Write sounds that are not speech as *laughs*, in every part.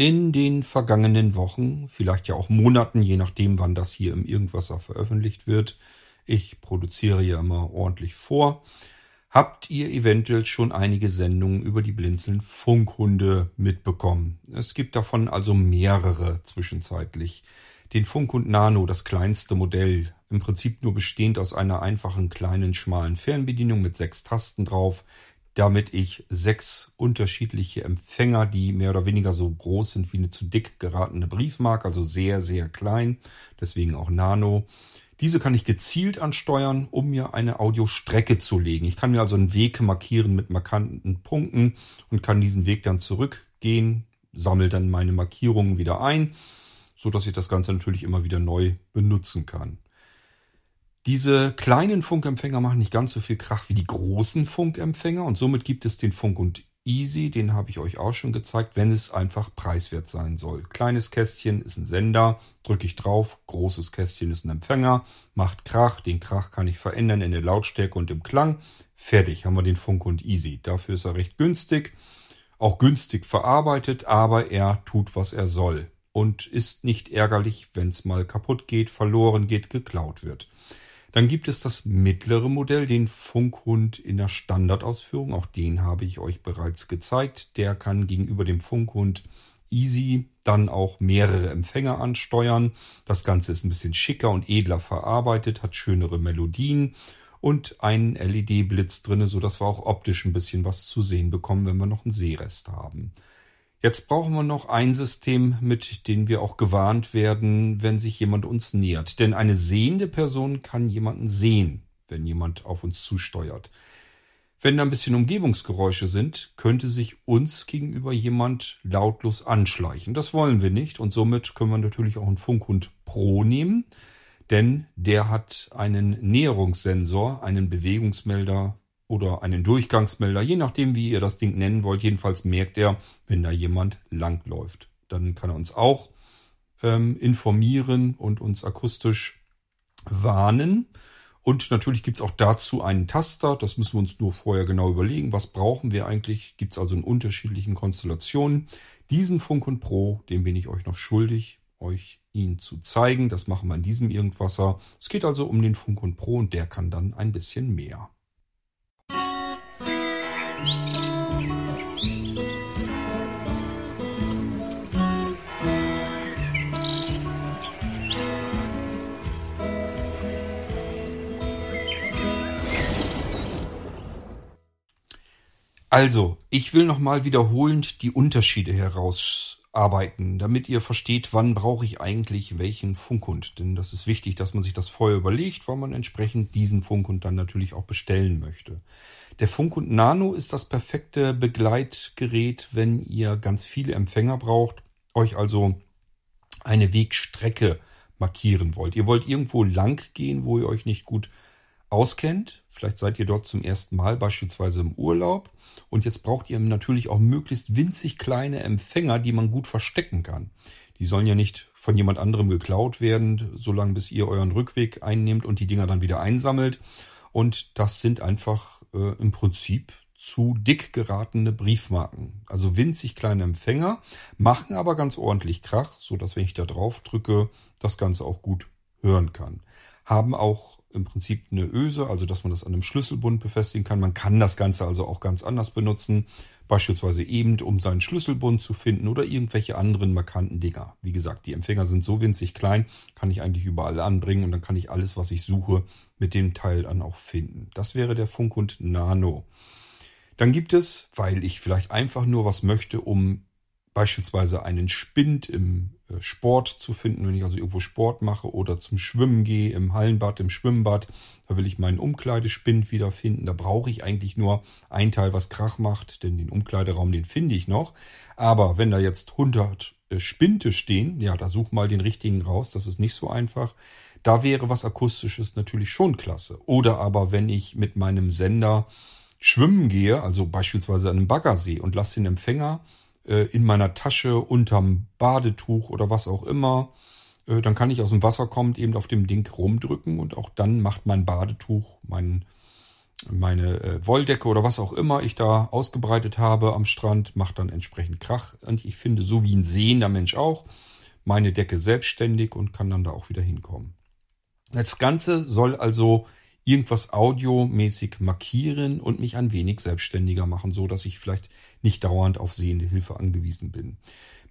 In den vergangenen Wochen, vielleicht ja auch Monaten, je nachdem, wann das hier im Irgendwasser veröffentlicht wird, ich produziere ja immer ordentlich vor, habt ihr eventuell schon einige Sendungen über die Blinzeln Funkhunde mitbekommen. Es gibt davon also mehrere zwischenzeitlich. Den Funkhund Nano, das kleinste Modell, im Prinzip nur bestehend aus einer einfachen kleinen schmalen Fernbedienung mit sechs Tasten drauf, damit ich sechs unterschiedliche Empfänger, die mehr oder weniger so groß sind wie eine zu dick geratene Briefmarke, also sehr, sehr klein, deswegen auch Nano. Diese kann ich gezielt ansteuern, um mir eine Audiostrecke zu legen. Ich kann mir also einen Weg markieren mit markanten Punkten und kann diesen Weg dann zurückgehen, sammle dann meine Markierungen wieder ein, so dass ich das Ganze natürlich immer wieder neu benutzen kann. Diese kleinen Funkempfänger machen nicht ganz so viel Krach wie die großen Funkempfänger und somit gibt es den Funk und Easy, den habe ich euch auch schon gezeigt, wenn es einfach preiswert sein soll. Kleines Kästchen ist ein Sender, drücke ich drauf, großes Kästchen ist ein Empfänger, macht Krach, den Krach kann ich verändern in der Lautstärke und im Klang. Fertig, haben wir den Funk und Easy. Dafür ist er recht günstig, auch günstig verarbeitet, aber er tut, was er soll und ist nicht ärgerlich, wenn es mal kaputt geht, verloren geht, geklaut wird. Dann gibt es das mittlere Modell, den Funkhund in der Standardausführung. Auch den habe ich euch bereits gezeigt. Der kann gegenüber dem Funkhund Easy dann auch mehrere Empfänger ansteuern. Das Ganze ist ein bisschen schicker und edler verarbeitet, hat schönere Melodien und einen LED-Blitz drinne, so dass wir auch optisch ein bisschen was zu sehen bekommen, wenn wir noch einen Sehrest haben. Jetzt brauchen wir noch ein System, mit dem wir auch gewarnt werden, wenn sich jemand uns nähert. Denn eine sehende Person kann jemanden sehen, wenn jemand auf uns zusteuert. Wenn da ein bisschen Umgebungsgeräusche sind, könnte sich uns gegenüber jemand lautlos anschleichen. Das wollen wir nicht und somit können wir natürlich auch einen Funkhund Pro nehmen, denn der hat einen Näherungssensor, einen Bewegungsmelder oder einen Durchgangsmelder, je nachdem, wie ihr das Ding nennen wollt. Jedenfalls merkt er, wenn da jemand langläuft. Dann kann er uns auch ähm, informieren und uns akustisch warnen. Und natürlich gibt's auch dazu einen Taster. Das müssen wir uns nur vorher genau überlegen. Was brauchen wir eigentlich? Gibt's also in unterschiedlichen Konstellationen. Diesen Funk und Pro, den bin ich euch noch schuldig, euch ihn zu zeigen. Das machen wir in diesem Irgendwasser. Es geht also um den Funk und Pro und der kann dann ein bisschen mehr. Also, ich will nochmal wiederholend die Unterschiede herausarbeiten, damit ihr versteht, wann brauche ich eigentlich welchen Funkhund. Denn das ist wichtig, dass man sich das vorher überlegt, weil man entsprechend diesen Funkhund dann natürlich auch bestellen möchte. Der Funkhund Nano ist das perfekte Begleitgerät, wenn ihr ganz viele Empfänger braucht, euch also eine Wegstrecke markieren wollt. Ihr wollt irgendwo lang gehen, wo ihr euch nicht gut auskennt. Vielleicht seid ihr dort zum ersten Mal, beispielsweise im Urlaub. Und jetzt braucht ihr natürlich auch möglichst winzig kleine Empfänger, die man gut verstecken kann. Die sollen ja nicht von jemand anderem geklaut werden, solange bis ihr euren Rückweg einnehmt und die Dinger dann wieder einsammelt. Und das sind einfach äh, im Prinzip zu dick geratene Briefmarken. Also winzig kleine Empfänger, machen aber ganz ordentlich Krach, so dass wenn ich da drauf drücke, das Ganze auch gut hören kann. Haben auch im Prinzip eine Öse, also dass man das an einem Schlüsselbund befestigen kann. Man kann das Ganze also auch ganz anders benutzen, beispielsweise eben, um seinen Schlüsselbund zu finden oder irgendwelche anderen markanten Dinger. Wie gesagt, die Empfänger sind so winzig klein, kann ich eigentlich überall anbringen und dann kann ich alles, was ich suche, mit dem Teil dann auch finden. Das wäre der Funkhund Nano. Dann gibt es, weil ich vielleicht einfach nur was möchte, um beispielsweise einen Spind im äh, Sport zu finden, wenn ich also irgendwo Sport mache oder zum Schwimmen gehe, im Hallenbad, im Schwimmbad, da will ich meinen Umkleidespind wiederfinden. Da brauche ich eigentlich nur ein Teil, was Krach macht, denn den Umkleideraum, den finde ich noch. Aber wenn da jetzt 100 äh, Spinte stehen, ja, da such mal den richtigen raus, das ist nicht so einfach. Da wäre was Akustisches natürlich schon klasse. Oder aber wenn ich mit meinem Sender schwimmen gehe, also beispielsweise an einem Baggersee und lasse den Empfänger äh, in meiner Tasche unterm Badetuch oder was auch immer, äh, dann kann ich aus dem Wasser kommend eben auf dem Ding rumdrücken und auch dann macht mein Badetuch, mein meine äh, Wolldecke oder was auch immer ich da ausgebreitet habe am Strand, macht dann entsprechend Krach. Und ich finde, so wie ein sehender Mensch auch, meine Decke selbstständig und kann dann da auch wieder hinkommen. Das Ganze soll also irgendwas audiomäßig markieren und mich ein wenig selbstständiger machen, so dass ich vielleicht nicht dauernd auf sehende Hilfe angewiesen bin.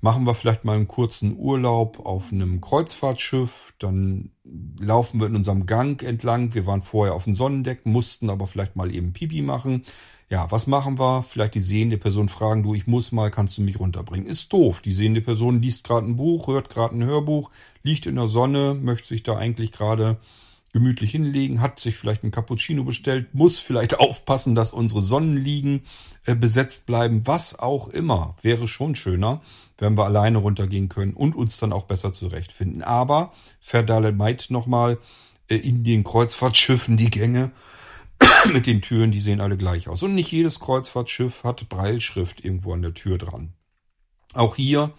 Machen wir vielleicht mal einen kurzen Urlaub auf einem Kreuzfahrtschiff, dann laufen wir in unserem Gang entlang. Wir waren vorher auf dem Sonnendeck, mussten aber vielleicht mal eben Pipi machen. Ja, was machen wir? Vielleicht die sehende Person fragen, du, ich muss mal, kannst du mich runterbringen? Ist doof. Die sehende Person liest gerade ein Buch, hört gerade ein Hörbuch, liegt in der Sonne, möchte sich da eigentlich gerade gemütlich hinlegen, hat sich vielleicht ein Cappuccino bestellt, muss vielleicht *laughs* aufpassen, dass unsere Sonnenliegen äh, besetzt bleiben, was auch immer. Wäre schon schöner, wenn wir alleine runtergehen können und uns dann auch besser zurechtfinden. Aber verdallemeit nochmal äh, in den Kreuzfahrtschiffen die Gänge *coughs* mit den Türen, die sehen alle gleich aus. Und nicht jedes Kreuzfahrtschiff hat Breilschrift irgendwo an der Tür dran. Auch hier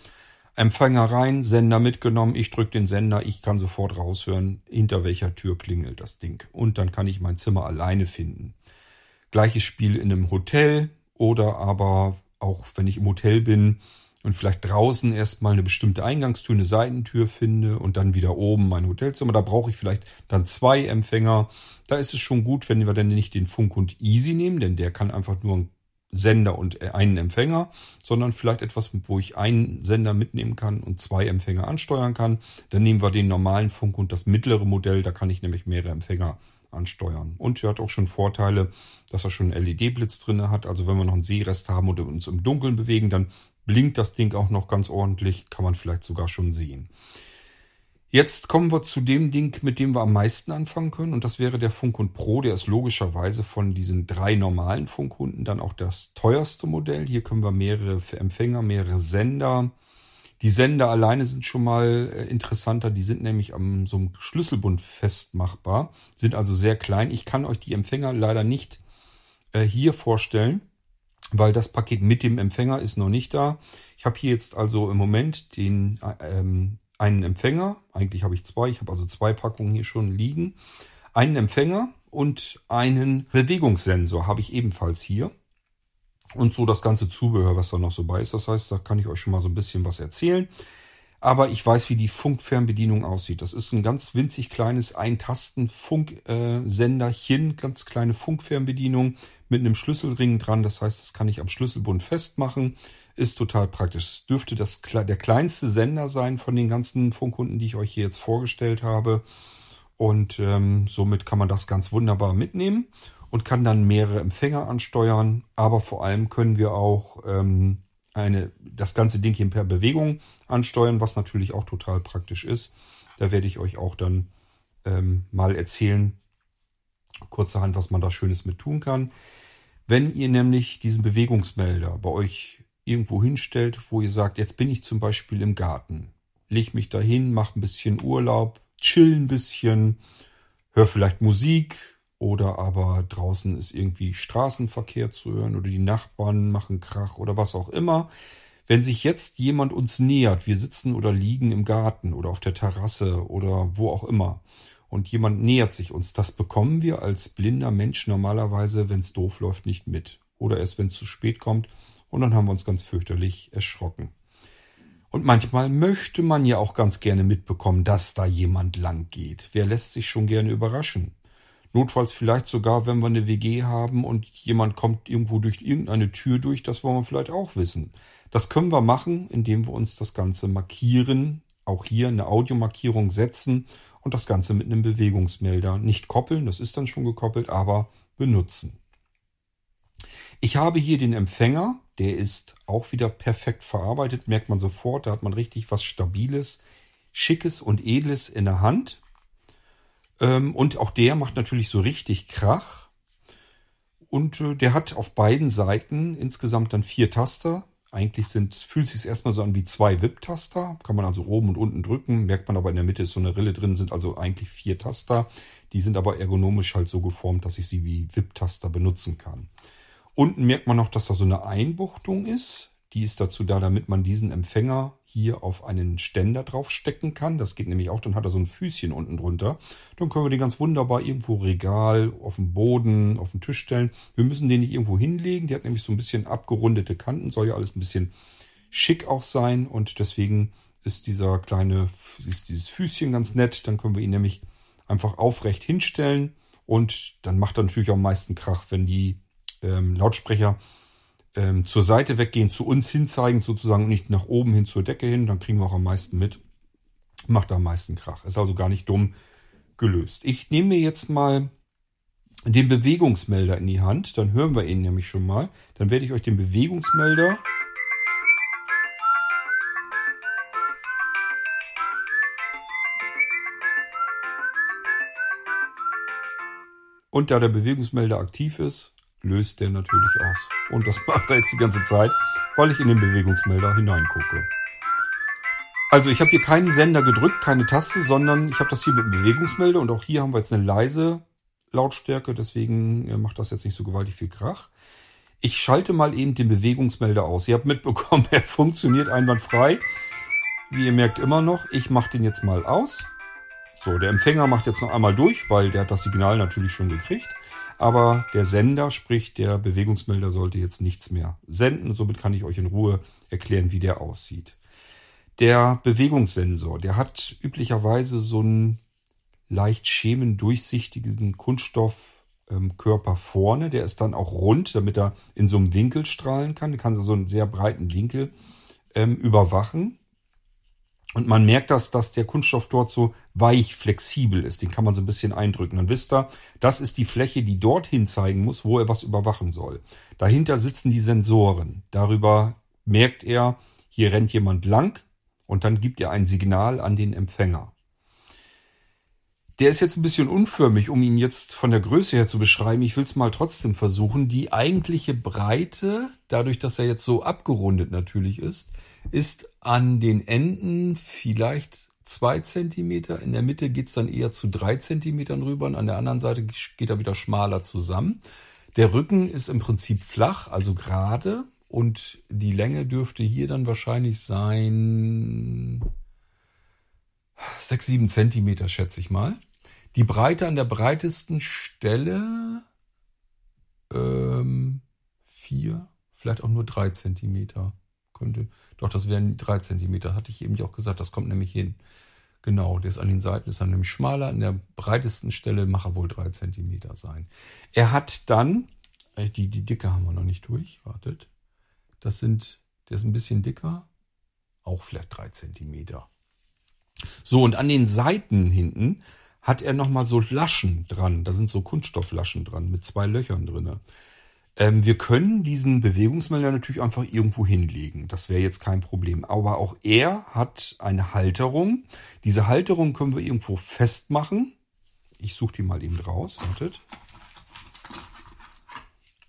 Empfänger rein, Sender mitgenommen, ich drücke den Sender, ich kann sofort raushören, hinter welcher Tür klingelt das Ding. Und dann kann ich mein Zimmer alleine finden. Gleiches Spiel in einem Hotel oder aber auch wenn ich im Hotel bin und vielleicht draußen erstmal eine bestimmte Eingangstür, eine Seitentür finde und dann wieder oben mein Hotelzimmer. Da brauche ich vielleicht dann zwei Empfänger. Da ist es schon gut, wenn wir dann nicht den Funk und Easy nehmen, denn der kann einfach nur ein Sender und äh, einen Empfänger, sondern vielleicht etwas, wo ich einen Sender mitnehmen kann und zwei Empfänger ansteuern kann. Dann nehmen wir den normalen Funk und das mittlere Modell, da kann ich nämlich mehrere Empfänger ansteuern. Und er hat auch schon Vorteile, dass er schon einen LED-Blitz drin hat. Also wenn wir noch einen Seerest haben oder uns im Dunkeln bewegen, dann blinkt das Ding auch noch ganz ordentlich, kann man vielleicht sogar schon sehen. Jetzt kommen wir zu dem Ding, mit dem wir am meisten anfangen können. Und das wäre der Funkhund Pro. Der ist logischerweise von diesen drei normalen Funkhunden dann auch das teuerste Modell. Hier können wir mehrere Empfänger, mehrere Sender. Die Sender alleine sind schon mal äh, interessanter. Die sind nämlich am so einem Schlüsselbund festmachbar, sind also sehr klein. Ich kann euch die Empfänger leider nicht äh, hier vorstellen, weil das Paket mit dem Empfänger ist noch nicht da. Ich habe hier jetzt also im Moment den äh, ähm, einen Empfänger. Eigentlich habe ich zwei. Ich habe also zwei Packungen hier schon liegen. Einen Empfänger und einen Bewegungssensor habe ich ebenfalls hier. Und so das ganze Zubehör, was da noch so bei ist. Das heißt, da kann ich euch schon mal so ein bisschen was erzählen. Aber ich weiß, wie die Funkfernbedienung aussieht. Das ist ein ganz winzig kleines Ein-Tasten-Funksenderchen, ganz kleine Funkfernbedienung mit einem Schlüsselring dran. Das heißt, das kann ich am Schlüsselbund festmachen. Ist total praktisch. Es dürfte das, der kleinste Sender sein von den ganzen Funkhunden, die ich euch hier jetzt vorgestellt habe. Und ähm, somit kann man das ganz wunderbar mitnehmen und kann dann mehrere Empfänger ansteuern. Aber vor allem können wir auch ähm, eine, das ganze Ding hier per Bewegung ansteuern, was natürlich auch total praktisch ist. Da werde ich euch auch dann ähm, mal erzählen, kurzerhand, was man da Schönes mit tun kann. Wenn ihr nämlich diesen Bewegungsmelder bei euch irgendwo hinstellt, wo ihr sagt, jetzt bin ich zum Beispiel im Garten, leg mich dahin, mach ein bisschen Urlaub, chill ein bisschen, hör vielleicht Musik oder aber draußen ist irgendwie Straßenverkehr zu hören oder die Nachbarn machen Krach oder was auch immer. Wenn sich jetzt jemand uns nähert, wir sitzen oder liegen im Garten oder auf der Terrasse oder wo auch immer und jemand nähert sich uns, das bekommen wir als blinder Mensch normalerweise, wenn es doof läuft, nicht mit. Oder erst wenn es zu spät kommt und dann haben wir uns ganz fürchterlich erschrocken. Und manchmal möchte man ja auch ganz gerne mitbekommen, dass da jemand lang geht. Wer lässt sich schon gerne überraschen? Notfalls vielleicht sogar, wenn wir eine WG haben und jemand kommt irgendwo durch irgendeine Tür durch, das wollen wir vielleicht auch wissen. Das können wir machen, indem wir uns das Ganze markieren, auch hier eine Audiomarkierung setzen und das Ganze mit einem Bewegungsmelder nicht koppeln, das ist dann schon gekoppelt, aber benutzen. Ich habe hier den Empfänger, der ist auch wieder perfekt verarbeitet, merkt man sofort, da hat man richtig was Stabiles, Schickes und Edles in der Hand. Ähm, und auch der macht natürlich so richtig Krach. Und äh, der hat auf beiden Seiten insgesamt dann vier Taster. Eigentlich sind, fühlt sich erstmal so an wie zwei WIP-Taster. Kann man also oben und unten drücken. Merkt man aber in der Mitte ist so eine Rille drin, sind also eigentlich vier Taster. Die sind aber ergonomisch halt so geformt, dass ich sie wie WIP-Taster benutzen kann. Unten merkt man noch, dass da so eine Einbuchtung ist. Die ist dazu da, damit man diesen Empfänger hier auf einen Ständer draufstecken kann. Das geht nämlich auch, dann hat er so ein Füßchen unten drunter. Dann können wir den ganz wunderbar irgendwo Regal, auf dem Boden, auf den Tisch stellen. Wir müssen den nicht irgendwo hinlegen. Die hat nämlich so ein bisschen abgerundete Kanten, soll ja alles ein bisschen schick auch sein und deswegen ist dieser kleine, ist dieses Füßchen ganz nett. Dann können wir ihn nämlich einfach aufrecht hinstellen und dann macht er natürlich am meisten Krach, wenn die ähm, Lautsprecher ähm, zur Seite weggehen, zu uns hinzeigen sozusagen und nicht nach oben hin zur Decke hin. Dann kriegen wir auch am meisten mit. Macht am meisten Krach. Ist also gar nicht dumm gelöst. Ich nehme mir jetzt mal den Bewegungsmelder in die Hand. Dann hören wir ihn nämlich schon mal. Dann werde ich euch den Bewegungsmelder Und da der Bewegungsmelder aktiv ist, löst der natürlich aus. Und das *laughs* macht er jetzt die ganze Zeit, weil ich in den Bewegungsmelder hineingucke. Also ich habe hier keinen Sender gedrückt, keine Taste, sondern ich habe das hier mit dem Bewegungsmelder und auch hier haben wir jetzt eine leise Lautstärke, deswegen äh, macht das jetzt nicht so gewaltig viel Krach. Ich schalte mal eben den Bewegungsmelder aus. Ihr habt mitbekommen, *laughs* er funktioniert einwandfrei. Wie ihr merkt immer noch, ich mache den jetzt mal aus. So, der Empfänger macht jetzt noch einmal durch, weil der hat das Signal natürlich schon gekriegt. Aber der Sender, sprich der Bewegungsmelder, sollte jetzt nichts mehr senden. Somit kann ich euch in Ruhe erklären, wie der aussieht. Der Bewegungssensor, der hat üblicherweise so einen leicht schemendurchsichtigen Kunststoffkörper vorne. Der ist dann auch rund, damit er in so einem Winkel strahlen kann. Der kann so einen sehr breiten Winkel ähm, überwachen. Und man merkt das, dass der Kunststoff dort so weich flexibel ist. Den kann man so ein bisschen eindrücken. Dann wisst ihr, das ist die Fläche, die dorthin zeigen muss, wo er was überwachen soll. Dahinter sitzen die Sensoren. Darüber merkt er, hier rennt jemand lang und dann gibt er ein Signal an den Empfänger. Der ist jetzt ein bisschen unförmig, um ihn jetzt von der Größe her zu beschreiben. Ich will es mal trotzdem versuchen. Die eigentliche Breite, dadurch, dass er jetzt so abgerundet natürlich ist, ist an den Enden vielleicht zwei Zentimeter. In der Mitte geht's dann eher zu drei Zentimetern rüber und an der anderen Seite geht er wieder schmaler zusammen. Der Rücken ist im Prinzip flach, also gerade. Und die Länge dürfte hier dann wahrscheinlich sein sechs, sieben Zentimeter, schätze ich mal. Die Breite an der breitesten Stelle ähm, vier, vielleicht auch nur drei Zentimeter könnte. Doch, das wären drei Zentimeter, hatte ich eben ja auch gesagt, das kommt nämlich hin. Genau, der ist an den Seiten ist dann nämlich schmaler, an der breitesten Stelle macht er wohl drei Zentimeter sein. Er hat dann, äh, die, die Dicke haben wir noch nicht durch, wartet. Das sind, der ist ein bisschen dicker, auch vielleicht drei Zentimeter. So, und an den Seiten hinten hat er nochmal so Laschen dran. Da sind so Kunststofflaschen dran mit zwei Löchern drinne. Ähm, wir können diesen Bewegungsmelder natürlich einfach irgendwo hinlegen. Das wäre jetzt kein Problem. Aber auch er hat eine Halterung. Diese Halterung können wir irgendwo festmachen. Ich suche die mal eben raus. Wartet.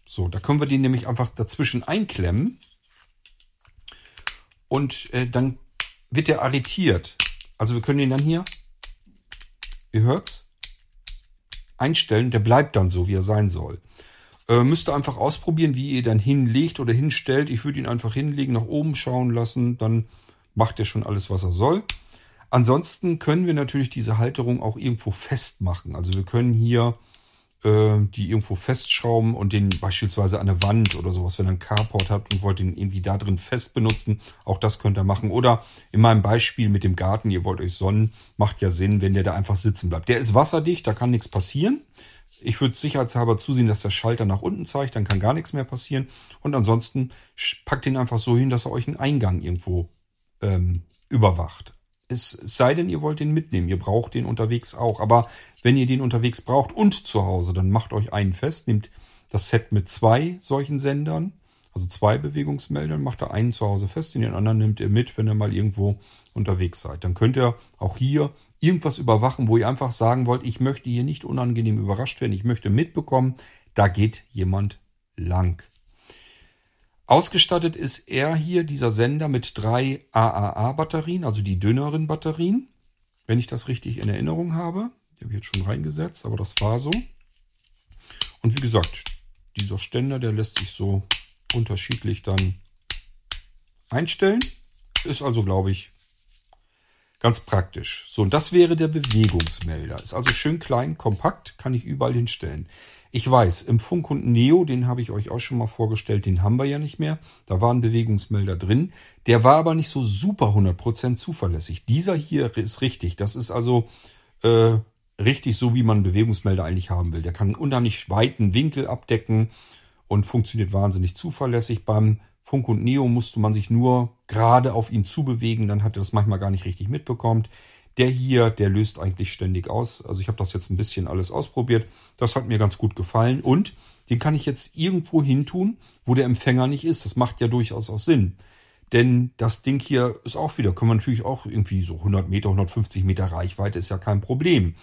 So, da können wir den nämlich einfach dazwischen einklemmen. Und äh, dann wird der arretiert. Also wir können den dann hier, ihr hört's, einstellen. Der bleibt dann so, wie er sein soll. Äh, müsst ihr einfach ausprobieren, wie ihr dann hinlegt oder hinstellt. Ich würde ihn einfach hinlegen, nach oben schauen lassen, dann macht er schon alles, was er soll. Ansonsten können wir natürlich diese Halterung auch irgendwo festmachen. Also wir können hier äh, die irgendwo festschrauben und den beispielsweise an der Wand oder sowas, wenn ihr einen Carport habt und wollt den irgendwie da drin fest benutzen, auch das könnt ihr machen. Oder in meinem Beispiel mit dem Garten, ihr wollt euch sonnen, macht ja Sinn, wenn der da einfach sitzen bleibt. Der ist wasserdicht, da kann nichts passieren. Ich würde sicherheitshalber zusehen, dass der Schalter nach unten zeigt, dann kann gar nichts mehr passieren. Und ansonsten packt ihn einfach so hin, dass er euch einen Eingang irgendwo ähm, überwacht. Es sei denn, ihr wollt den mitnehmen. Ihr braucht den unterwegs auch. Aber wenn ihr den unterwegs braucht und zu Hause, dann macht euch einen fest, nehmt das Set mit zwei solchen Sendern, also zwei Bewegungsmeldern, macht ihr einen zu Hause fest, den anderen nehmt ihr mit, wenn ihr mal irgendwo unterwegs seid. Dann könnt ihr auch hier irgendwas überwachen, wo ihr einfach sagen wollt, ich möchte hier nicht unangenehm überrascht werden, ich möchte mitbekommen, da geht jemand lang. Ausgestattet ist er hier, dieser Sender, mit drei AAA-Batterien, also die dünneren Batterien, wenn ich das richtig in Erinnerung habe. Die habe ich jetzt schon reingesetzt, aber das war so. Und wie gesagt, dieser Ständer, der lässt sich so unterschiedlich dann einstellen. Ist also, glaube ich, ganz praktisch. So, und das wäre der Bewegungsmelder. Ist also schön klein, kompakt, kann ich überall hinstellen. Ich weiß, im Funkhund Neo, den habe ich euch auch schon mal vorgestellt, den haben wir ja nicht mehr. Da war ein Bewegungsmelder drin. Der war aber nicht so super 100% zuverlässig. Dieser hier ist richtig. Das ist also äh, richtig so, wie man einen Bewegungsmelder eigentlich haben will. Der kann einen unheimlich weiten Winkel abdecken und funktioniert wahnsinnig zuverlässig. Beim Funk und Neo musste man sich nur gerade auf ihn zubewegen, dann hat er das manchmal gar nicht richtig mitbekommen. Der hier, der löst eigentlich ständig aus. Also ich habe das jetzt ein bisschen alles ausprobiert. Das hat mir ganz gut gefallen und den kann ich jetzt irgendwo hin tun, wo der Empfänger nicht ist. Das macht ja durchaus auch Sinn. Denn das Ding hier ist auch wieder, können wir natürlich auch irgendwie so 100 Meter, 150 Meter Reichweite, ist ja kein Problem.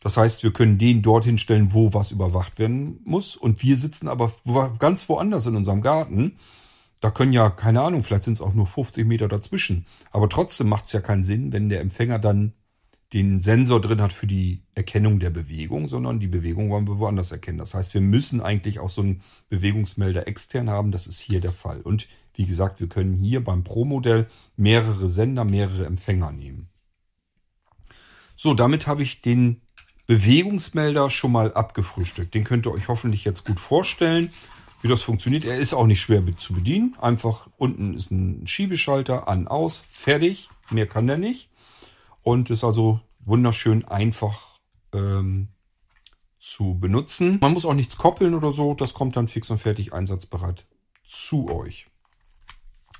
Das heißt, wir können den dorthin stellen, wo was überwacht werden muss. Und wir sitzen aber ganz woanders in unserem Garten. Da können ja, keine Ahnung, vielleicht sind es auch nur 50 Meter dazwischen. Aber trotzdem macht es ja keinen Sinn, wenn der Empfänger dann den Sensor drin hat für die Erkennung der Bewegung, sondern die Bewegung wollen wir woanders erkennen. Das heißt, wir müssen eigentlich auch so einen Bewegungsmelder extern haben. Das ist hier der Fall. Und wie gesagt, wir können hier beim Pro-Modell mehrere Sender, mehrere Empfänger nehmen. So, damit habe ich den Bewegungsmelder schon mal abgefrühstückt. Den könnt ihr euch hoffentlich jetzt gut vorstellen, wie das funktioniert. Er ist auch nicht schwer zu bedienen. Einfach unten ist ein Schiebeschalter, an, aus, fertig. Mehr kann der nicht. Und ist also wunderschön einfach ähm, zu benutzen. Man muss auch nichts koppeln oder so. Das kommt dann fix und fertig einsatzbereit zu euch.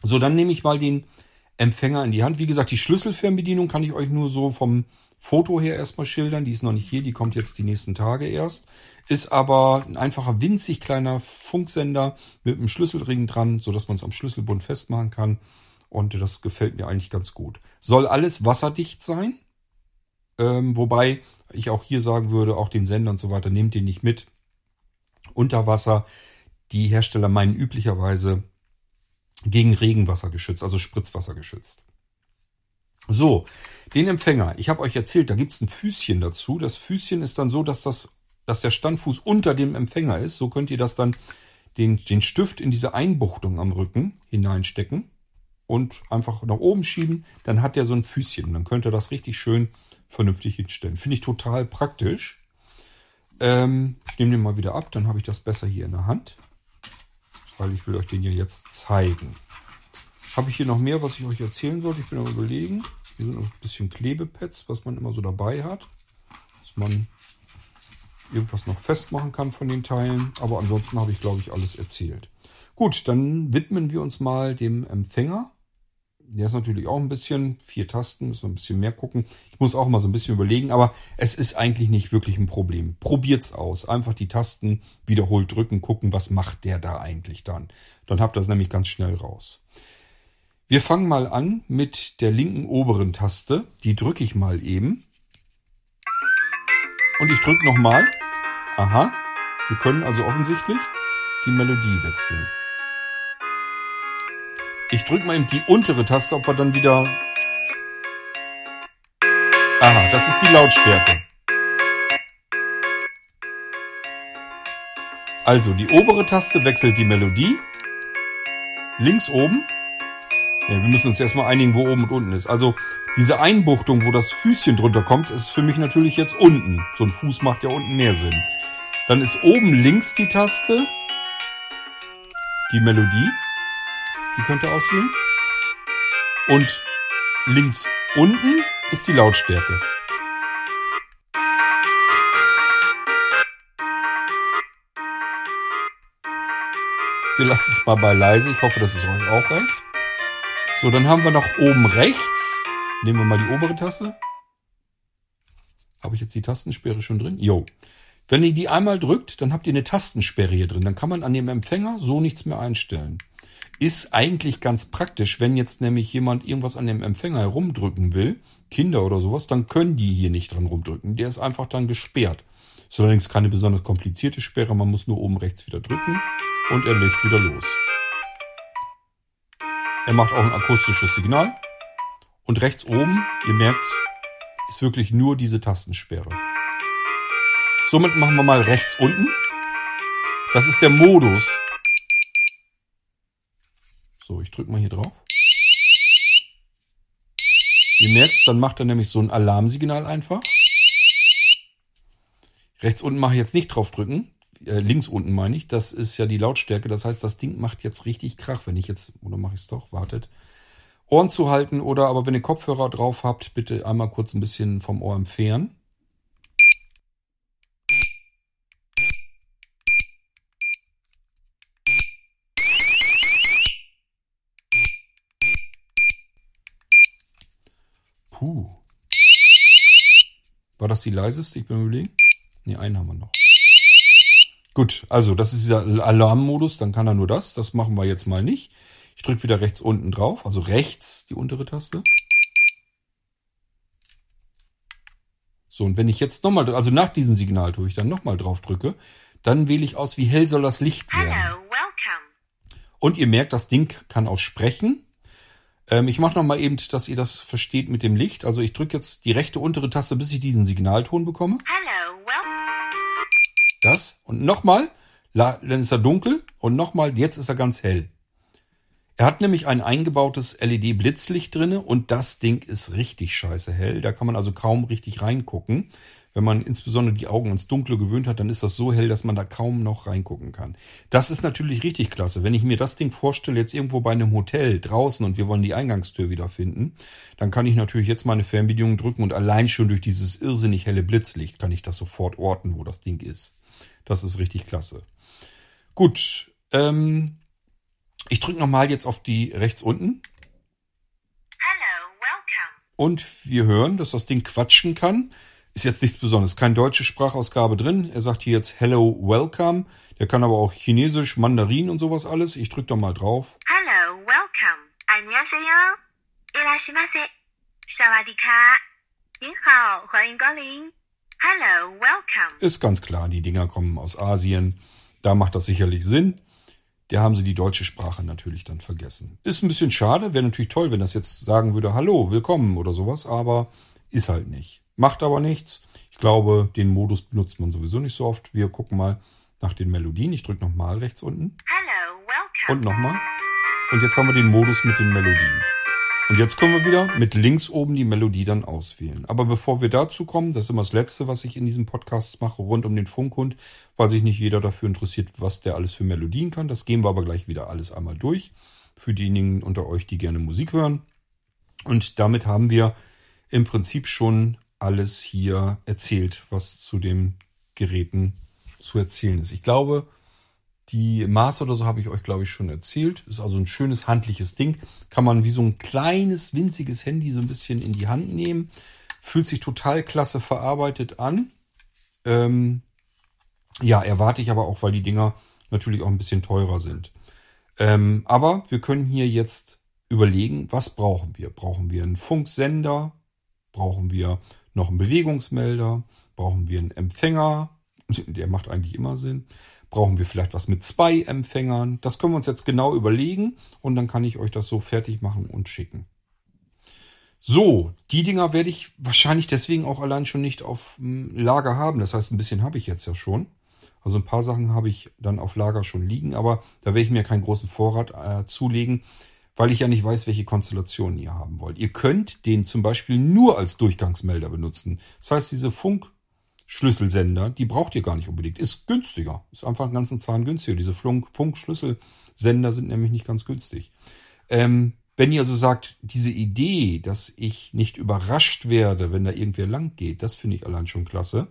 So, dann nehme ich mal den Empfänger in die Hand. Wie gesagt, die Schlüsselfernbedienung kann ich euch nur so vom Foto her erstmal schildern. Die ist noch nicht hier, die kommt jetzt die nächsten Tage erst. Ist aber ein einfacher, winzig kleiner Funksender mit einem Schlüsselring dran, sodass man es am Schlüsselbund festmachen kann. Und das gefällt mir eigentlich ganz gut. Soll alles wasserdicht sein. Ähm, wobei ich auch hier sagen würde, auch den Sender und so weiter, nehmt den nicht mit. Unter Wasser. Die Hersteller meinen üblicherweise gegen Regenwasser geschützt, also Spritzwasser geschützt. So, den Empfänger. Ich habe euch erzählt, da gibt's ein Füßchen dazu. Das Füßchen ist dann so, dass, das, dass der Standfuß unter dem Empfänger ist. So könnt ihr das dann den, den Stift in diese Einbuchtung am Rücken hineinstecken und einfach nach oben schieben. Dann hat der so ein Füßchen. Dann könnt ihr das richtig schön vernünftig hinstellen. Finde ich total praktisch. Ähm, ich nehme den mal wieder ab, dann habe ich das besser hier in der Hand. Weil ich will euch den ja jetzt zeigen. Habe ich hier noch mehr, was ich euch erzählen sollte? Ich bin am überlegen. Hier sind noch ein bisschen Klebepads, was man immer so dabei hat. Dass man irgendwas noch festmachen kann von den Teilen. Aber ansonsten habe ich, glaube ich, alles erzählt. Gut, dann widmen wir uns mal dem Empfänger. Der ist natürlich auch ein bisschen, vier Tasten, müssen wir ein bisschen mehr gucken. Ich muss auch mal so ein bisschen überlegen, aber es ist eigentlich nicht wirklich ein Problem. Probiert's aus. Einfach die Tasten wiederholt drücken, gucken, was macht der da eigentlich dann. Dann habt ihr das nämlich ganz schnell raus. Wir fangen mal an mit der linken oberen Taste. Die drücke ich mal eben. Und ich drücke nochmal. Aha. Wir können also offensichtlich die Melodie wechseln. Ich drücke mal eben die untere Taste, ob wir dann wieder... Aha, das ist die Lautstärke. Also die obere Taste wechselt die Melodie. Links oben ja, wir müssen uns erstmal einigen, wo oben und unten ist. Also diese Einbuchtung, wo das Füßchen drunter kommt, ist für mich natürlich jetzt unten. So ein Fuß macht ja unten mehr Sinn. Dann ist oben links die Taste, die Melodie. Die könnt ihr auswählen. Und links unten ist die Lautstärke. Wir lassen es mal bei leise. Ich hoffe, das ist euch auch recht. So, dann haben wir noch oben rechts. Nehmen wir mal die obere Taste. Habe ich jetzt die Tastensperre schon drin? Jo. Wenn ihr die einmal drückt, dann habt ihr eine Tastensperre hier drin. Dann kann man an dem Empfänger so nichts mehr einstellen. Ist eigentlich ganz praktisch, wenn jetzt nämlich jemand irgendwas an dem Empfänger herumdrücken will, Kinder oder sowas, dann können die hier nicht dran rumdrücken. Der ist einfach dann gesperrt. Ist allerdings keine besonders komplizierte Sperre, man muss nur oben rechts wieder drücken und er legt wieder los. Er macht auch ein akustisches Signal. Und rechts oben, ihr merkt, ist wirklich nur diese Tastensperre. Somit machen wir mal rechts unten. Das ist der Modus. So, ich drücke mal hier drauf. Ihr merkt dann macht er nämlich so ein Alarmsignal einfach. Rechts unten mache ich jetzt nicht drauf drücken. Äh, links unten meine ich. Das ist ja die Lautstärke. Das heißt, das Ding macht jetzt richtig Krach. Wenn ich jetzt, oder mache ich es doch, wartet. Ohren zu halten oder aber wenn ihr Kopfhörer drauf habt, bitte einmal kurz ein bisschen vom Ohr entfernen. Puh. War das die leiseste? Ich bin überlegen. Ne, einen haben wir noch. Gut, also das ist dieser Alarmmodus, dann kann er nur das. Das machen wir jetzt mal nicht. Ich drücke wieder rechts unten drauf, also rechts die untere Taste. So, und wenn ich jetzt nochmal, also nach diesem Signal tue ich dann nochmal drauf drücke, dann wähle ich aus, wie hell soll das Licht werden. Hello, welcome. Und ihr merkt, das Ding kann auch sprechen. Ähm, ich mache nochmal eben, dass ihr das versteht mit dem Licht. Also ich drücke jetzt die rechte untere Taste, bis ich diesen Signalton bekomme. Hello. Das. Und nochmal, dann ist er dunkel. Und nochmal, jetzt ist er ganz hell. Er hat nämlich ein eingebautes LED-Blitzlicht drinne und das Ding ist richtig scheiße hell. Da kann man also kaum richtig reingucken. Wenn man insbesondere die Augen ans Dunkle gewöhnt hat, dann ist das so hell, dass man da kaum noch reingucken kann. Das ist natürlich richtig klasse. Wenn ich mir das Ding vorstelle, jetzt irgendwo bei einem Hotel draußen und wir wollen die Eingangstür wiederfinden, dann kann ich natürlich jetzt meine Fernbedienung drücken und allein schon durch dieses irrsinnig helle Blitzlicht kann ich das sofort orten, wo das Ding ist. Das ist richtig klasse. Gut, ähm, ich drücke nochmal jetzt auf die rechts unten. Hello, welcome. Und wir hören, dass das Ding quatschen kann. Ist jetzt nichts Besonderes. Keine deutsche Sprachausgabe drin. Er sagt hier jetzt Hello, welcome. Der kann aber auch Chinesisch, Mandarin und sowas alles. Ich drücke da mal drauf. Hello, welcome. 안녕하세요. 이라시마세. 사와디카. 니하오, 호인걸링. Hello, welcome. Ist ganz klar, die Dinger kommen aus Asien. Da macht das sicherlich Sinn der haben sie die deutsche Sprache natürlich dann vergessen. Ist ein bisschen schade, wäre natürlich toll, wenn das jetzt sagen würde, hallo, willkommen oder sowas, aber ist halt nicht. Macht aber nichts. Ich glaube, den Modus benutzt man sowieso nicht so oft. Wir gucken mal nach den Melodien. Ich drücke nochmal rechts unten. Hello, welcome. Und nochmal. Und jetzt haben wir den Modus mit den Melodien. Und jetzt können wir wieder mit links oben die Melodie dann auswählen. Aber bevor wir dazu kommen, das ist immer das Letzte, was ich in diesem Podcast mache, rund um den Funkhund, weil sich nicht jeder dafür interessiert, was der alles für Melodien kann. Das gehen wir aber gleich wieder alles einmal durch. Für diejenigen unter euch, die gerne Musik hören. Und damit haben wir im Prinzip schon alles hier erzählt, was zu den Geräten zu erzählen ist. Ich glaube, die Maße oder so habe ich euch, glaube ich, schon erzählt. Ist also ein schönes handliches Ding. Kann man wie so ein kleines, winziges Handy so ein bisschen in die Hand nehmen. Fühlt sich total klasse verarbeitet an. Ähm, ja, erwarte ich aber auch, weil die Dinger natürlich auch ein bisschen teurer sind. Ähm, aber wir können hier jetzt überlegen, was brauchen wir? Brauchen wir einen Funksender? Brauchen wir noch einen Bewegungsmelder? Brauchen wir einen Empfänger? *laughs* Der macht eigentlich immer Sinn. Brauchen wir vielleicht was mit zwei Empfängern? Das können wir uns jetzt genau überlegen und dann kann ich euch das so fertig machen und schicken. So, die Dinger werde ich wahrscheinlich deswegen auch allein schon nicht auf hm, Lager haben. Das heißt, ein bisschen habe ich jetzt ja schon. Also ein paar Sachen habe ich dann auf Lager schon liegen, aber da werde ich mir keinen großen Vorrat äh, zulegen, weil ich ja nicht weiß, welche Konstellationen ihr haben wollt. Ihr könnt den zum Beispiel nur als Durchgangsmelder benutzen. Das heißt, diese Funk- Schlüsselsender, die braucht ihr gar nicht unbedingt. Ist günstiger. Ist einfach einen ganzen Zahn günstiger. Diese Funkschlüsselsender sind nämlich nicht ganz günstig. Ähm, wenn ihr also sagt, diese Idee, dass ich nicht überrascht werde, wenn da irgendwer lang geht, das finde ich allein schon klasse.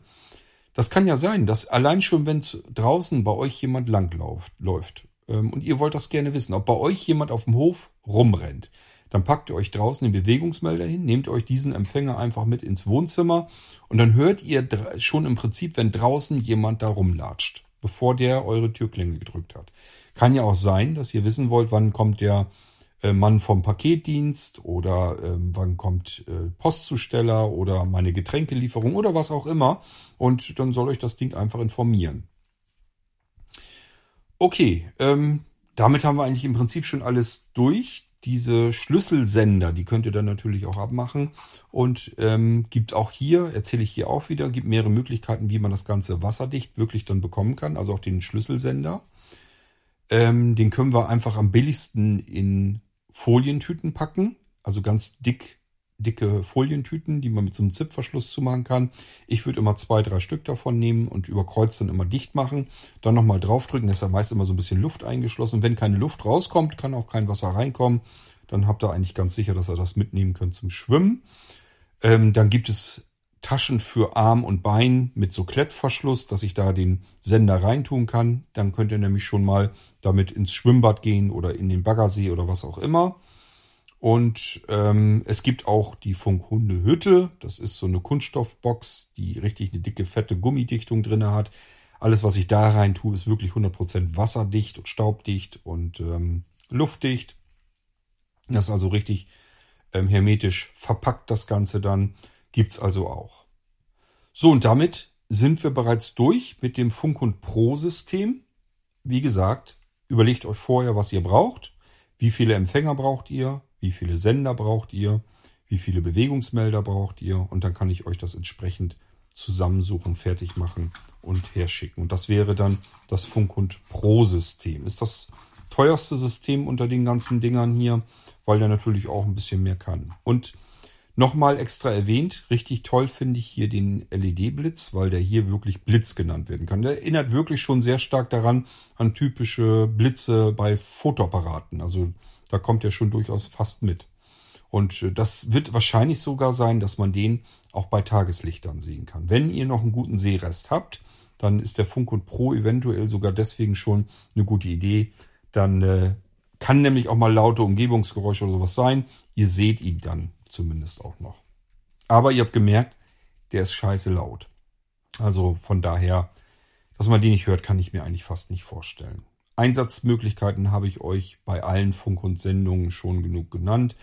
Das kann ja sein, dass allein schon, wenn draußen bei euch jemand lang läuft ähm, und ihr wollt das gerne wissen, ob bei euch jemand auf dem Hof rumrennt, dann packt ihr euch draußen den Bewegungsmelder hin, nehmt euch diesen Empfänger einfach mit ins Wohnzimmer und dann hört ihr schon im Prinzip, wenn draußen jemand da rumlatscht, bevor der eure Türklinge gedrückt hat. Kann ja auch sein, dass ihr wissen wollt, wann kommt der äh, Mann vom Paketdienst oder äh, wann kommt äh, Postzusteller oder meine Getränkelieferung oder was auch immer. Und dann soll euch das Ding einfach informieren. Okay, ähm, damit haben wir eigentlich im Prinzip schon alles durch diese Schlüsselsender, die könnt ihr dann natürlich auch abmachen. Und ähm, gibt auch hier, erzähle ich hier auch wieder, gibt mehrere Möglichkeiten, wie man das Ganze wasserdicht wirklich dann bekommen kann. Also auch den Schlüsselsender. Ähm, den können wir einfach am billigsten in Folientüten packen. Also ganz dick dicke Folientüten, die man mit so einem Zipverschluss zumachen kann. Ich würde immer zwei, drei Stück davon nehmen und über Kreuz dann immer dicht machen. Dann nochmal draufdrücken, da ist ja meist immer so ein bisschen Luft eingeschlossen. Wenn keine Luft rauskommt, kann auch kein Wasser reinkommen. Dann habt ihr eigentlich ganz sicher, dass ihr das mitnehmen könnt zum Schwimmen. Ähm, dann gibt es Taschen für Arm und Bein mit so Klettverschluss, dass ich da den Sender reintun kann. Dann könnt ihr nämlich schon mal damit ins Schwimmbad gehen oder in den Baggersee oder was auch immer. Und ähm, es gibt auch die Funkhunde-Hütte. Das ist so eine Kunststoffbox, die richtig eine dicke, fette Gummidichtung drinne hat. Alles, was ich da rein tue, ist wirklich 100% wasserdicht und staubdicht und ähm, luftdicht. Das ist also richtig ähm, hermetisch verpackt, das Ganze dann. Gibt's also auch. So, und damit sind wir bereits durch mit dem Funkhund Pro System. Wie gesagt, überlegt euch vorher, was ihr braucht. Wie viele Empfänger braucht ihr? Wie viele Sender braucht ihr? Wie viele Bewegungsmelder braucht ihr? Und dann kann ich euch das entsprechend zusammensuchen, fertig machen und herschicken. Und das wäre dann das Funkhund Pro System. Ist das teuerste System unter den ganzen Dingern hier, weil der natürlich auch ein bisschen mehr kann. Und Nochmal extra erwähnt, richtig toll finde ich hier den LED-Blitz, weil der hier wirklich Blitz genannt werden kann. Der erinnert wirklich schon sehr stark daran an typische Blitze bei Fotoapparaten. Also da kommt er schon durchaus fast mit. Und äh, das wird wahrscheinlich sogar sein, dass man den auch bei Tageslichtern sehen kann. Wenn ihr noch einen guten Sehrest habt, dann ist der Funkund Pro eventuell sogar deswegen schon eine gute Idee. Dann äh, kann nämlich auch mal laute Umgebungsgeräusche oder sowas sein. Ihr seht ihn dann zumindest auch noch. Aber ihr habt gemerkt, der ist scheiße laut. Also von daher, dass man den nicht hört, kann ich mir eigentlich fast nicht vorstellen. Einsatzmöglichkeiten habe ich euch bei allen Funk- und Sendungen schon genug genannt.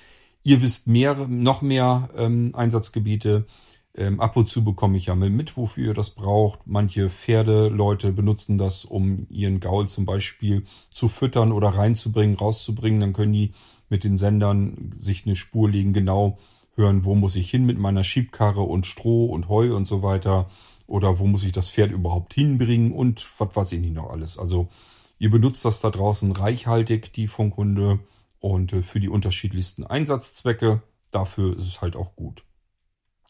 Ihr wisst mehr, noch mehr ähm, Einsatzgebiete. Ähm, ab und zu bekomme ich ja mit, wofür ihr das braucht. Manche Pferdeleute benutzen das, um ihren Gaul zum Beispiel zu füttern oder reinzubringen, rauszubringen. Dann können die mit den Sendern sich eine Spur legen, genau hören, wo muss ich hin mit meiner Schiebkarre und Stroh und Heu und so weiter. Oder wo muss ich das Pferd überhaupt hinbringen und was weiß ich nicht noch alles. Also ihr benutzt das da draußen reichhaltig, die Funkhunde, und äh, für die unterschiedlichsten Einsatzzwecke. Dafür ist es halt auch gut.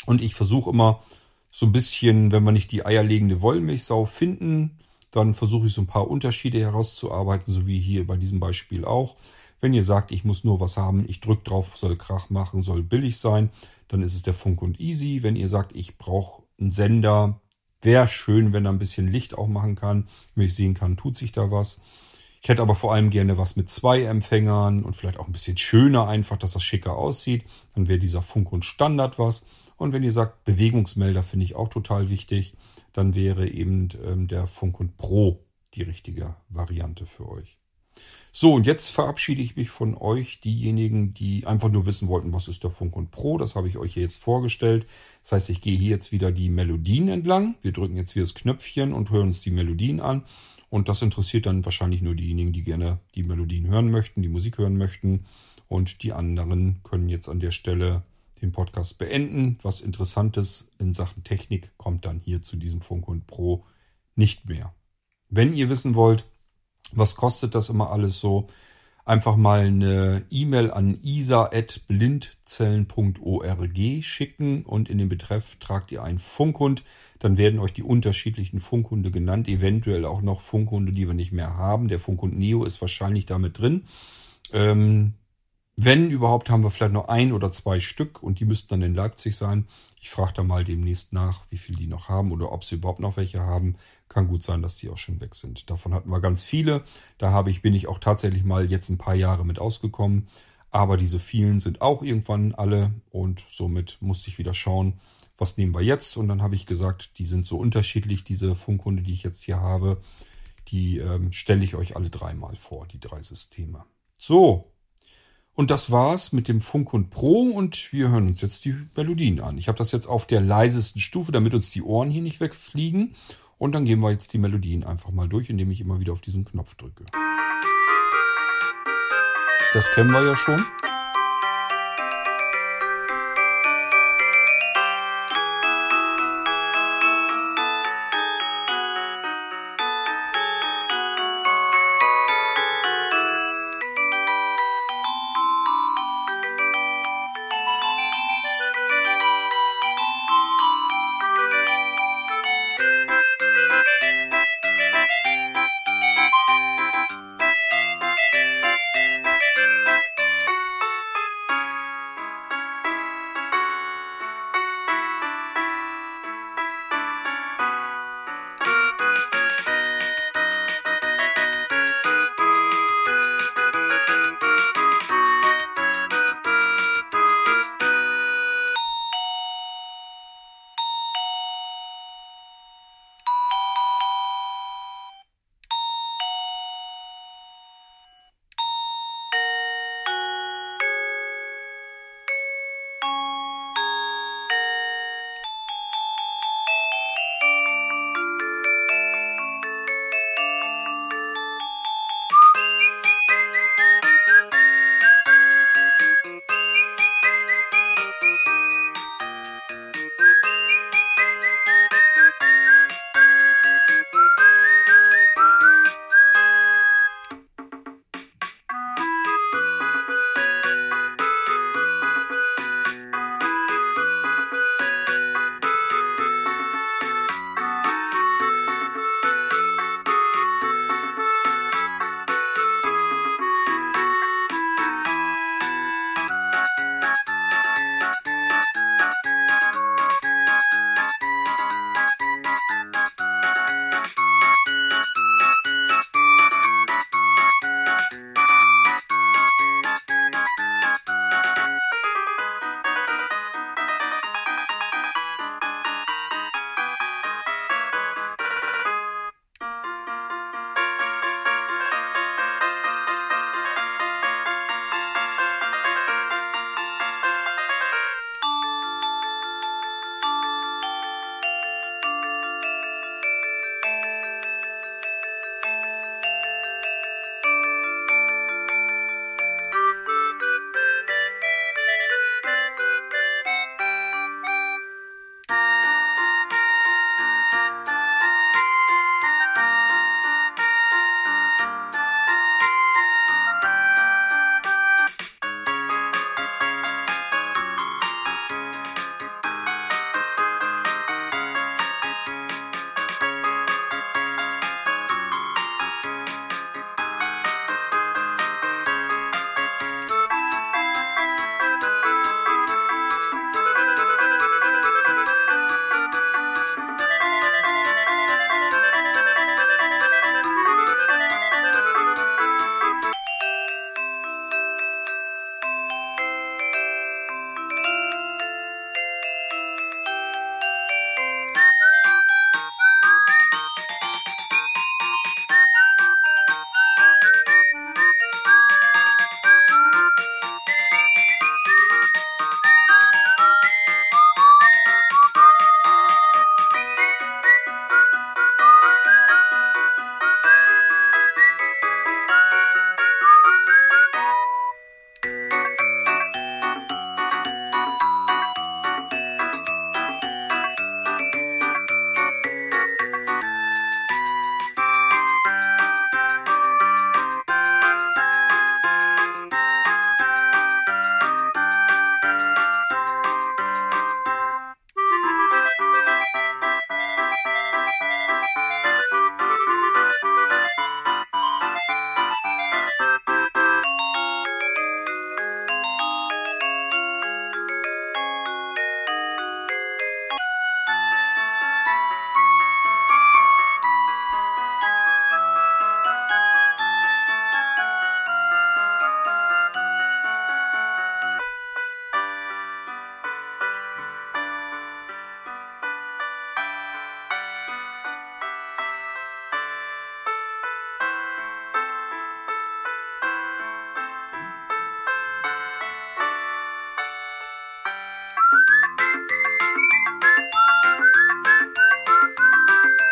Und ich versuche immer so ein bisschen, wenn wir nicht die eierlegende Wollmilchsau finden, dann versuche ich so ein paar Unterschiede herauszuarbeiten, so wie hier bei diesem Beispiel auch. Wenn ihr sagt, ich muss nur was haben, ich drücke drauf, soll Krach machen, soll billig sein, dann ist es der Funk und Easy. Wenn ihr sagt, ich brauche einen Sender, wäre schön, wenn er ein bisschen Licht auch machen kann, wenn ich sehen kann, tut sich da was. Ich hätte aber vor allem gerne was mit zwei Empfängern und vielleicht auch ein bisschen schöner einfach, dass das schicker aussieht. Dann wäre dieser Funk und Standard was. Und wenn ihr sagt, Bewegungsmelder finde ich auch total wichtig, dann wäre eben ähm, der Funk und Pro die richtige Variante für euch. So, und jetzt verabschiede ich mich von euch, diejenigen, die einfach nur wissen wollten, was ist der Funk und Pro. Das habe ich euch hier jetzt vorgestellt. Das heißt, ich gehe hier jetzt wieder die Melodien entlang. Wir drücken jetzt wieder das Knöpfchen und hören uns die Melodien an. Und das interessiert dann wahrscheinlich nur diejenigen, die gerne die Melodien hören möchten, die Musik hören möchten. Und die anderen können jetzt an der Stelle den Podcast beenden. Was Interessantes in Sachen Technik kommt dann hier zu diesem Funk und Pro nicht mehr. Wenn ihr wissen wollt, was kostet das immer alles so? Einfach mal eine E-Mail an isa.blindzellen.org schicken und in den Betreff tragt ihr einen Funkhund. Dann werden euch die unterschiedlichen Funkhunde genannt, eventuell auch noch Funkhunde, die wir nicht mehr haben. Der Funkhund Neo ist wahrscheinlich damit drin. Ähm, wenn überhaupt, haben wir vielleicht noch ein oder zwei Stück und die müssten dann in Leipzig sein. Ich frage da mal demnächst nach, wie viel die noch haben oder ob sie überhaupt noch welche haben. Kann gut sein, dass die auch schon weg sind. Davon hatten wir ganz viele. Da habe ich, bin ich auch tatsächlich mal jetzt ein paar Jahre mit ausgekommen. Aber diese vielen sind auch irgendwann alle und somit musste ich wieder schauen, was nehmen wir jetzt. Und dann habe ich gesagt, die sind so unterschiedlich, diese Funkhunde, die ich jetzt hier habe. Die ähm, stelle ich euch alle dreimal vor, die drei Systeme. So, und das war's mit dem Funkhund Pro und wir hören uns jetzt die Melodien an. Ich habe das jetzt auf der leisesten Stufe, damit uns die Ohren hier nicht wegfliegen. Und dann gehen wir jetzt die Melodien einfach mal durch, indem ich immer wieder auf diesen Knopf drücke. Das kennen wir ja schon.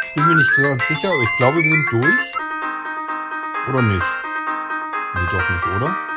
Ich bin mir nicht ganz sicher, aber ich glaube, wir sind durch. Oder nicht? Nee, doch nicht, oder?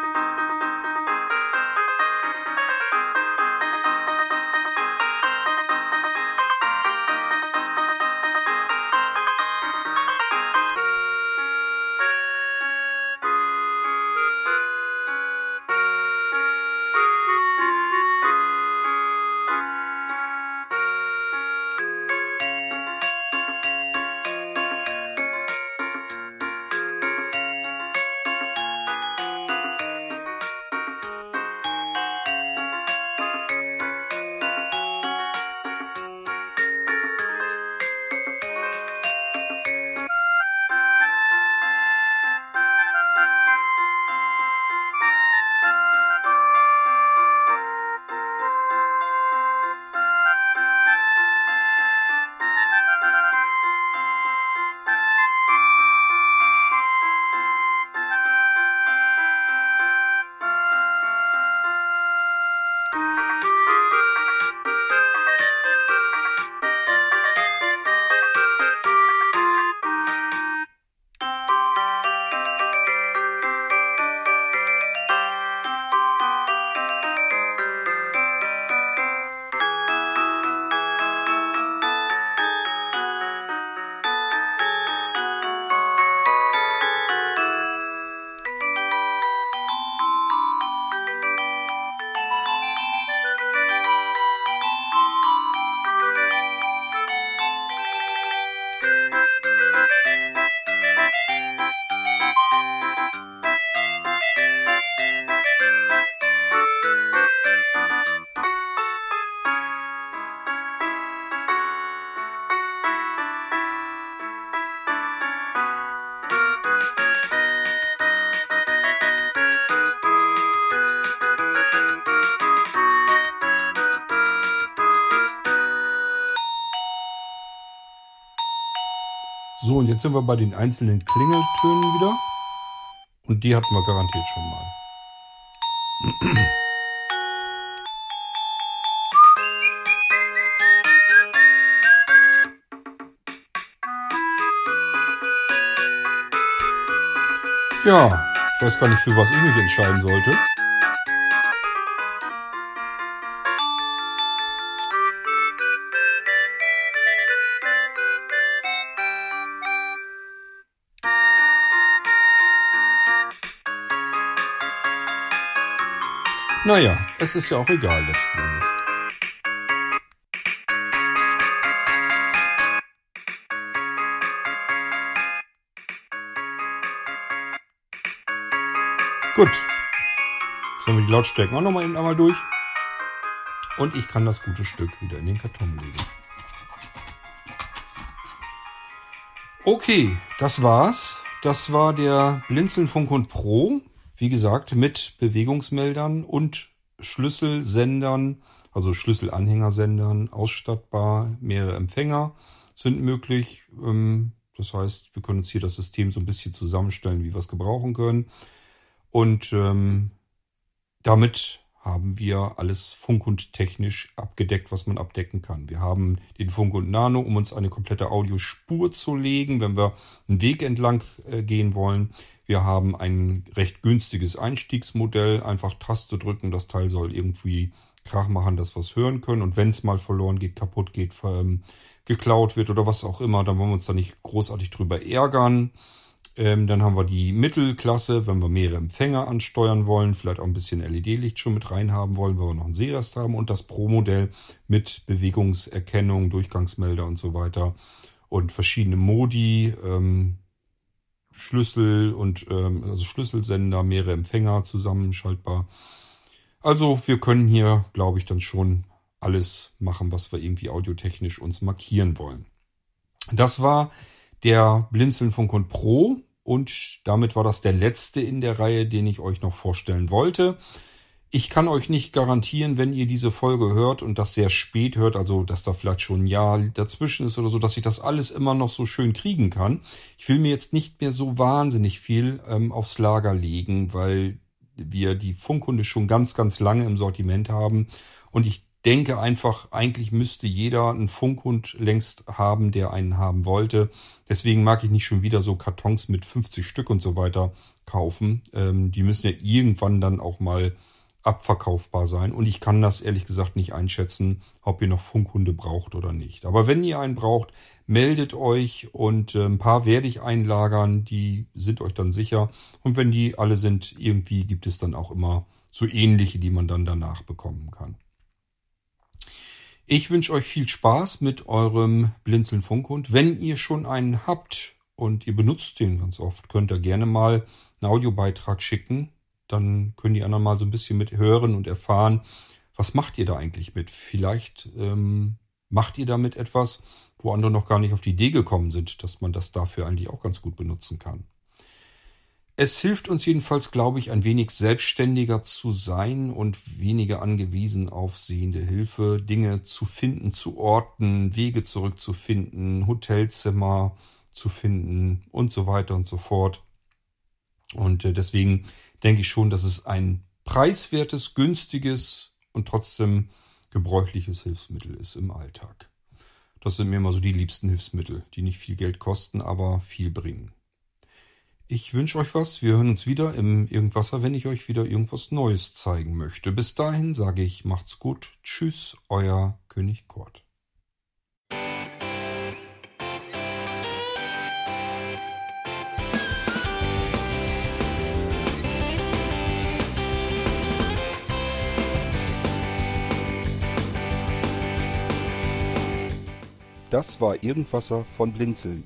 Und jetzt sind wir bei den einzelnen Klingeltönen wieder. Und die hatten wir garantiert schon mal. *clears throat* Ja, ich weiß gar nicht, für was ich mich entscheiden sollte. Naja, es ist ja auch egal letzten Endes. Gut. Jetzt haben wir die Lautstärken auch nochmal eben einmal durch. Und ich kann das gute Stück wieder in den Karton legen. Okay, das war's. Das war der Blinzeln Pro wie gesagt, mit Bewegungsmeldern und Schlüsselsendern, also Schlüsselanhängersendern, ausstattbar. Mehrere Empfänger sind möglich. Ähm, das heißt, wir können uns hier das System so ein bisschen zusammenstellen, wie wir es gebrauchen können. Und ähm, damit haben wir alles funk- und technisch abgedeckt, was man abdecken kann. Wir haben den Funk und Nano, um uns eine komplette Audiospur zu legen, wenn wir einen Weg entlang äh, gehen wollen. Wir haben ein recht günstiges Einstiegsmodell. Einfach Taste drücken, das Teil soll irgendwie Krach machen, dass wir es hören können. Und wenn es mal verloren geht, kaputt geht, ähm, geklaut wird oder was auch immer, dann wollen wir uns da nicht großartig drüber ärgern. Ähm, dann haben wir die Mittelklasse, wenn wir mehrere Empfänger ansteuern wollen, vielleicht auch ein bisschen LED-Licht schon mit reinhaben wollen, weil wir noch einen Sehrest haben und das Pro-Modell mit Bewegungserkennung, Durchgangsmelder und so weiter und verschiedene Modi, ähm, Schlüssel und ähm, also Schlüsselsender, mehrere Empfänger zusammenschaltbar. Also wir können hier, glaube ich, dann schon alles machen, was wir irgendwie audiotechnisch uns markieren wollen. Das war der Blinzeln von Pro. Und damit war das der letzte in der Reihe, den ich euch noch vorstellen wollte. Ich kann euch nicht garantieren, wenn ihr diese Folge hört und das sehr spät hört, also dass da vielleicht schon ein Jahr dazwischen ist oder so, dass ich das alles immer noch so schön kriegen kann. Ich will mir jetzt nicht mehr so wahnsinnig viel ähm, aufs Lager legen, weil wir die Funkhunde schon ganz, ganz lange im Sortiment haben und ich denke einfach, eigentlich müsste jeder einen Funkhund längst haben, der einen haben wollte. Deswegen mag ich nicht schon wieder so Kartons mit 50 Stück und so weiter kaufen. Ähm, die müssen ja irgendwann dann auch mal abverkaufbar sein. Und ich kann das ehrlich gesagt nicht einschätzen, ob ihr noch Funkhunde braucht oder nicht. Aber wenn ihr einen braucht, meldet euch und äh, ein paar werde ich einlagern, die sind euch dann sicher. Und wenn die alle sind, irgendwie gibt es dann auch immer so ähnliche, die man dann danach bekommen kann. Ich wünsche euch viel Spaß mit eurem Blinzeln Funkhund. Wenn ihr schon einen habt und ihr benutzt den ganz oft, könnt ihr gerne mal einen Audiobeitrag schicken dann können die anderen mal so ein bisschen mit hören und erfahren, was macht ihr da eigentlich mit? Vielleicht ähm, macht ihr damit etwas, wo andere noch gar nicht auf die Idee gekommen sind, dass man das dafür eigentlich auch ganz gut benutzen kann. Es hilft uns jedenfalls, glaube ich, ein wenig selbstständiger zu sein und weniger angewiesen auf sehende Hilfe, Dinge zu finden, zu orten, Wege zurückzufinden, Hotelzimmer zu finden und so weiter und so fort. Und äh, deswegen denke ich schon, dass es ein preiswertes, günstiges und trotzdem gebräuchliches Hilfsmittel ist im Alltag. Das sind mir immer so die liebsten Hilfsmittel, die nicht viel Geld kosten, aber viel bringen. Ich wünsche euch was. Wir hören uns wieder im Irgendwasser, wenn ich euch wieder irgendwas Neues zeigen möchte. Bis dahin sage ich, macht's gut. Tschüss, euer König Kurt. Das war Irgendwasser von Blinzeln.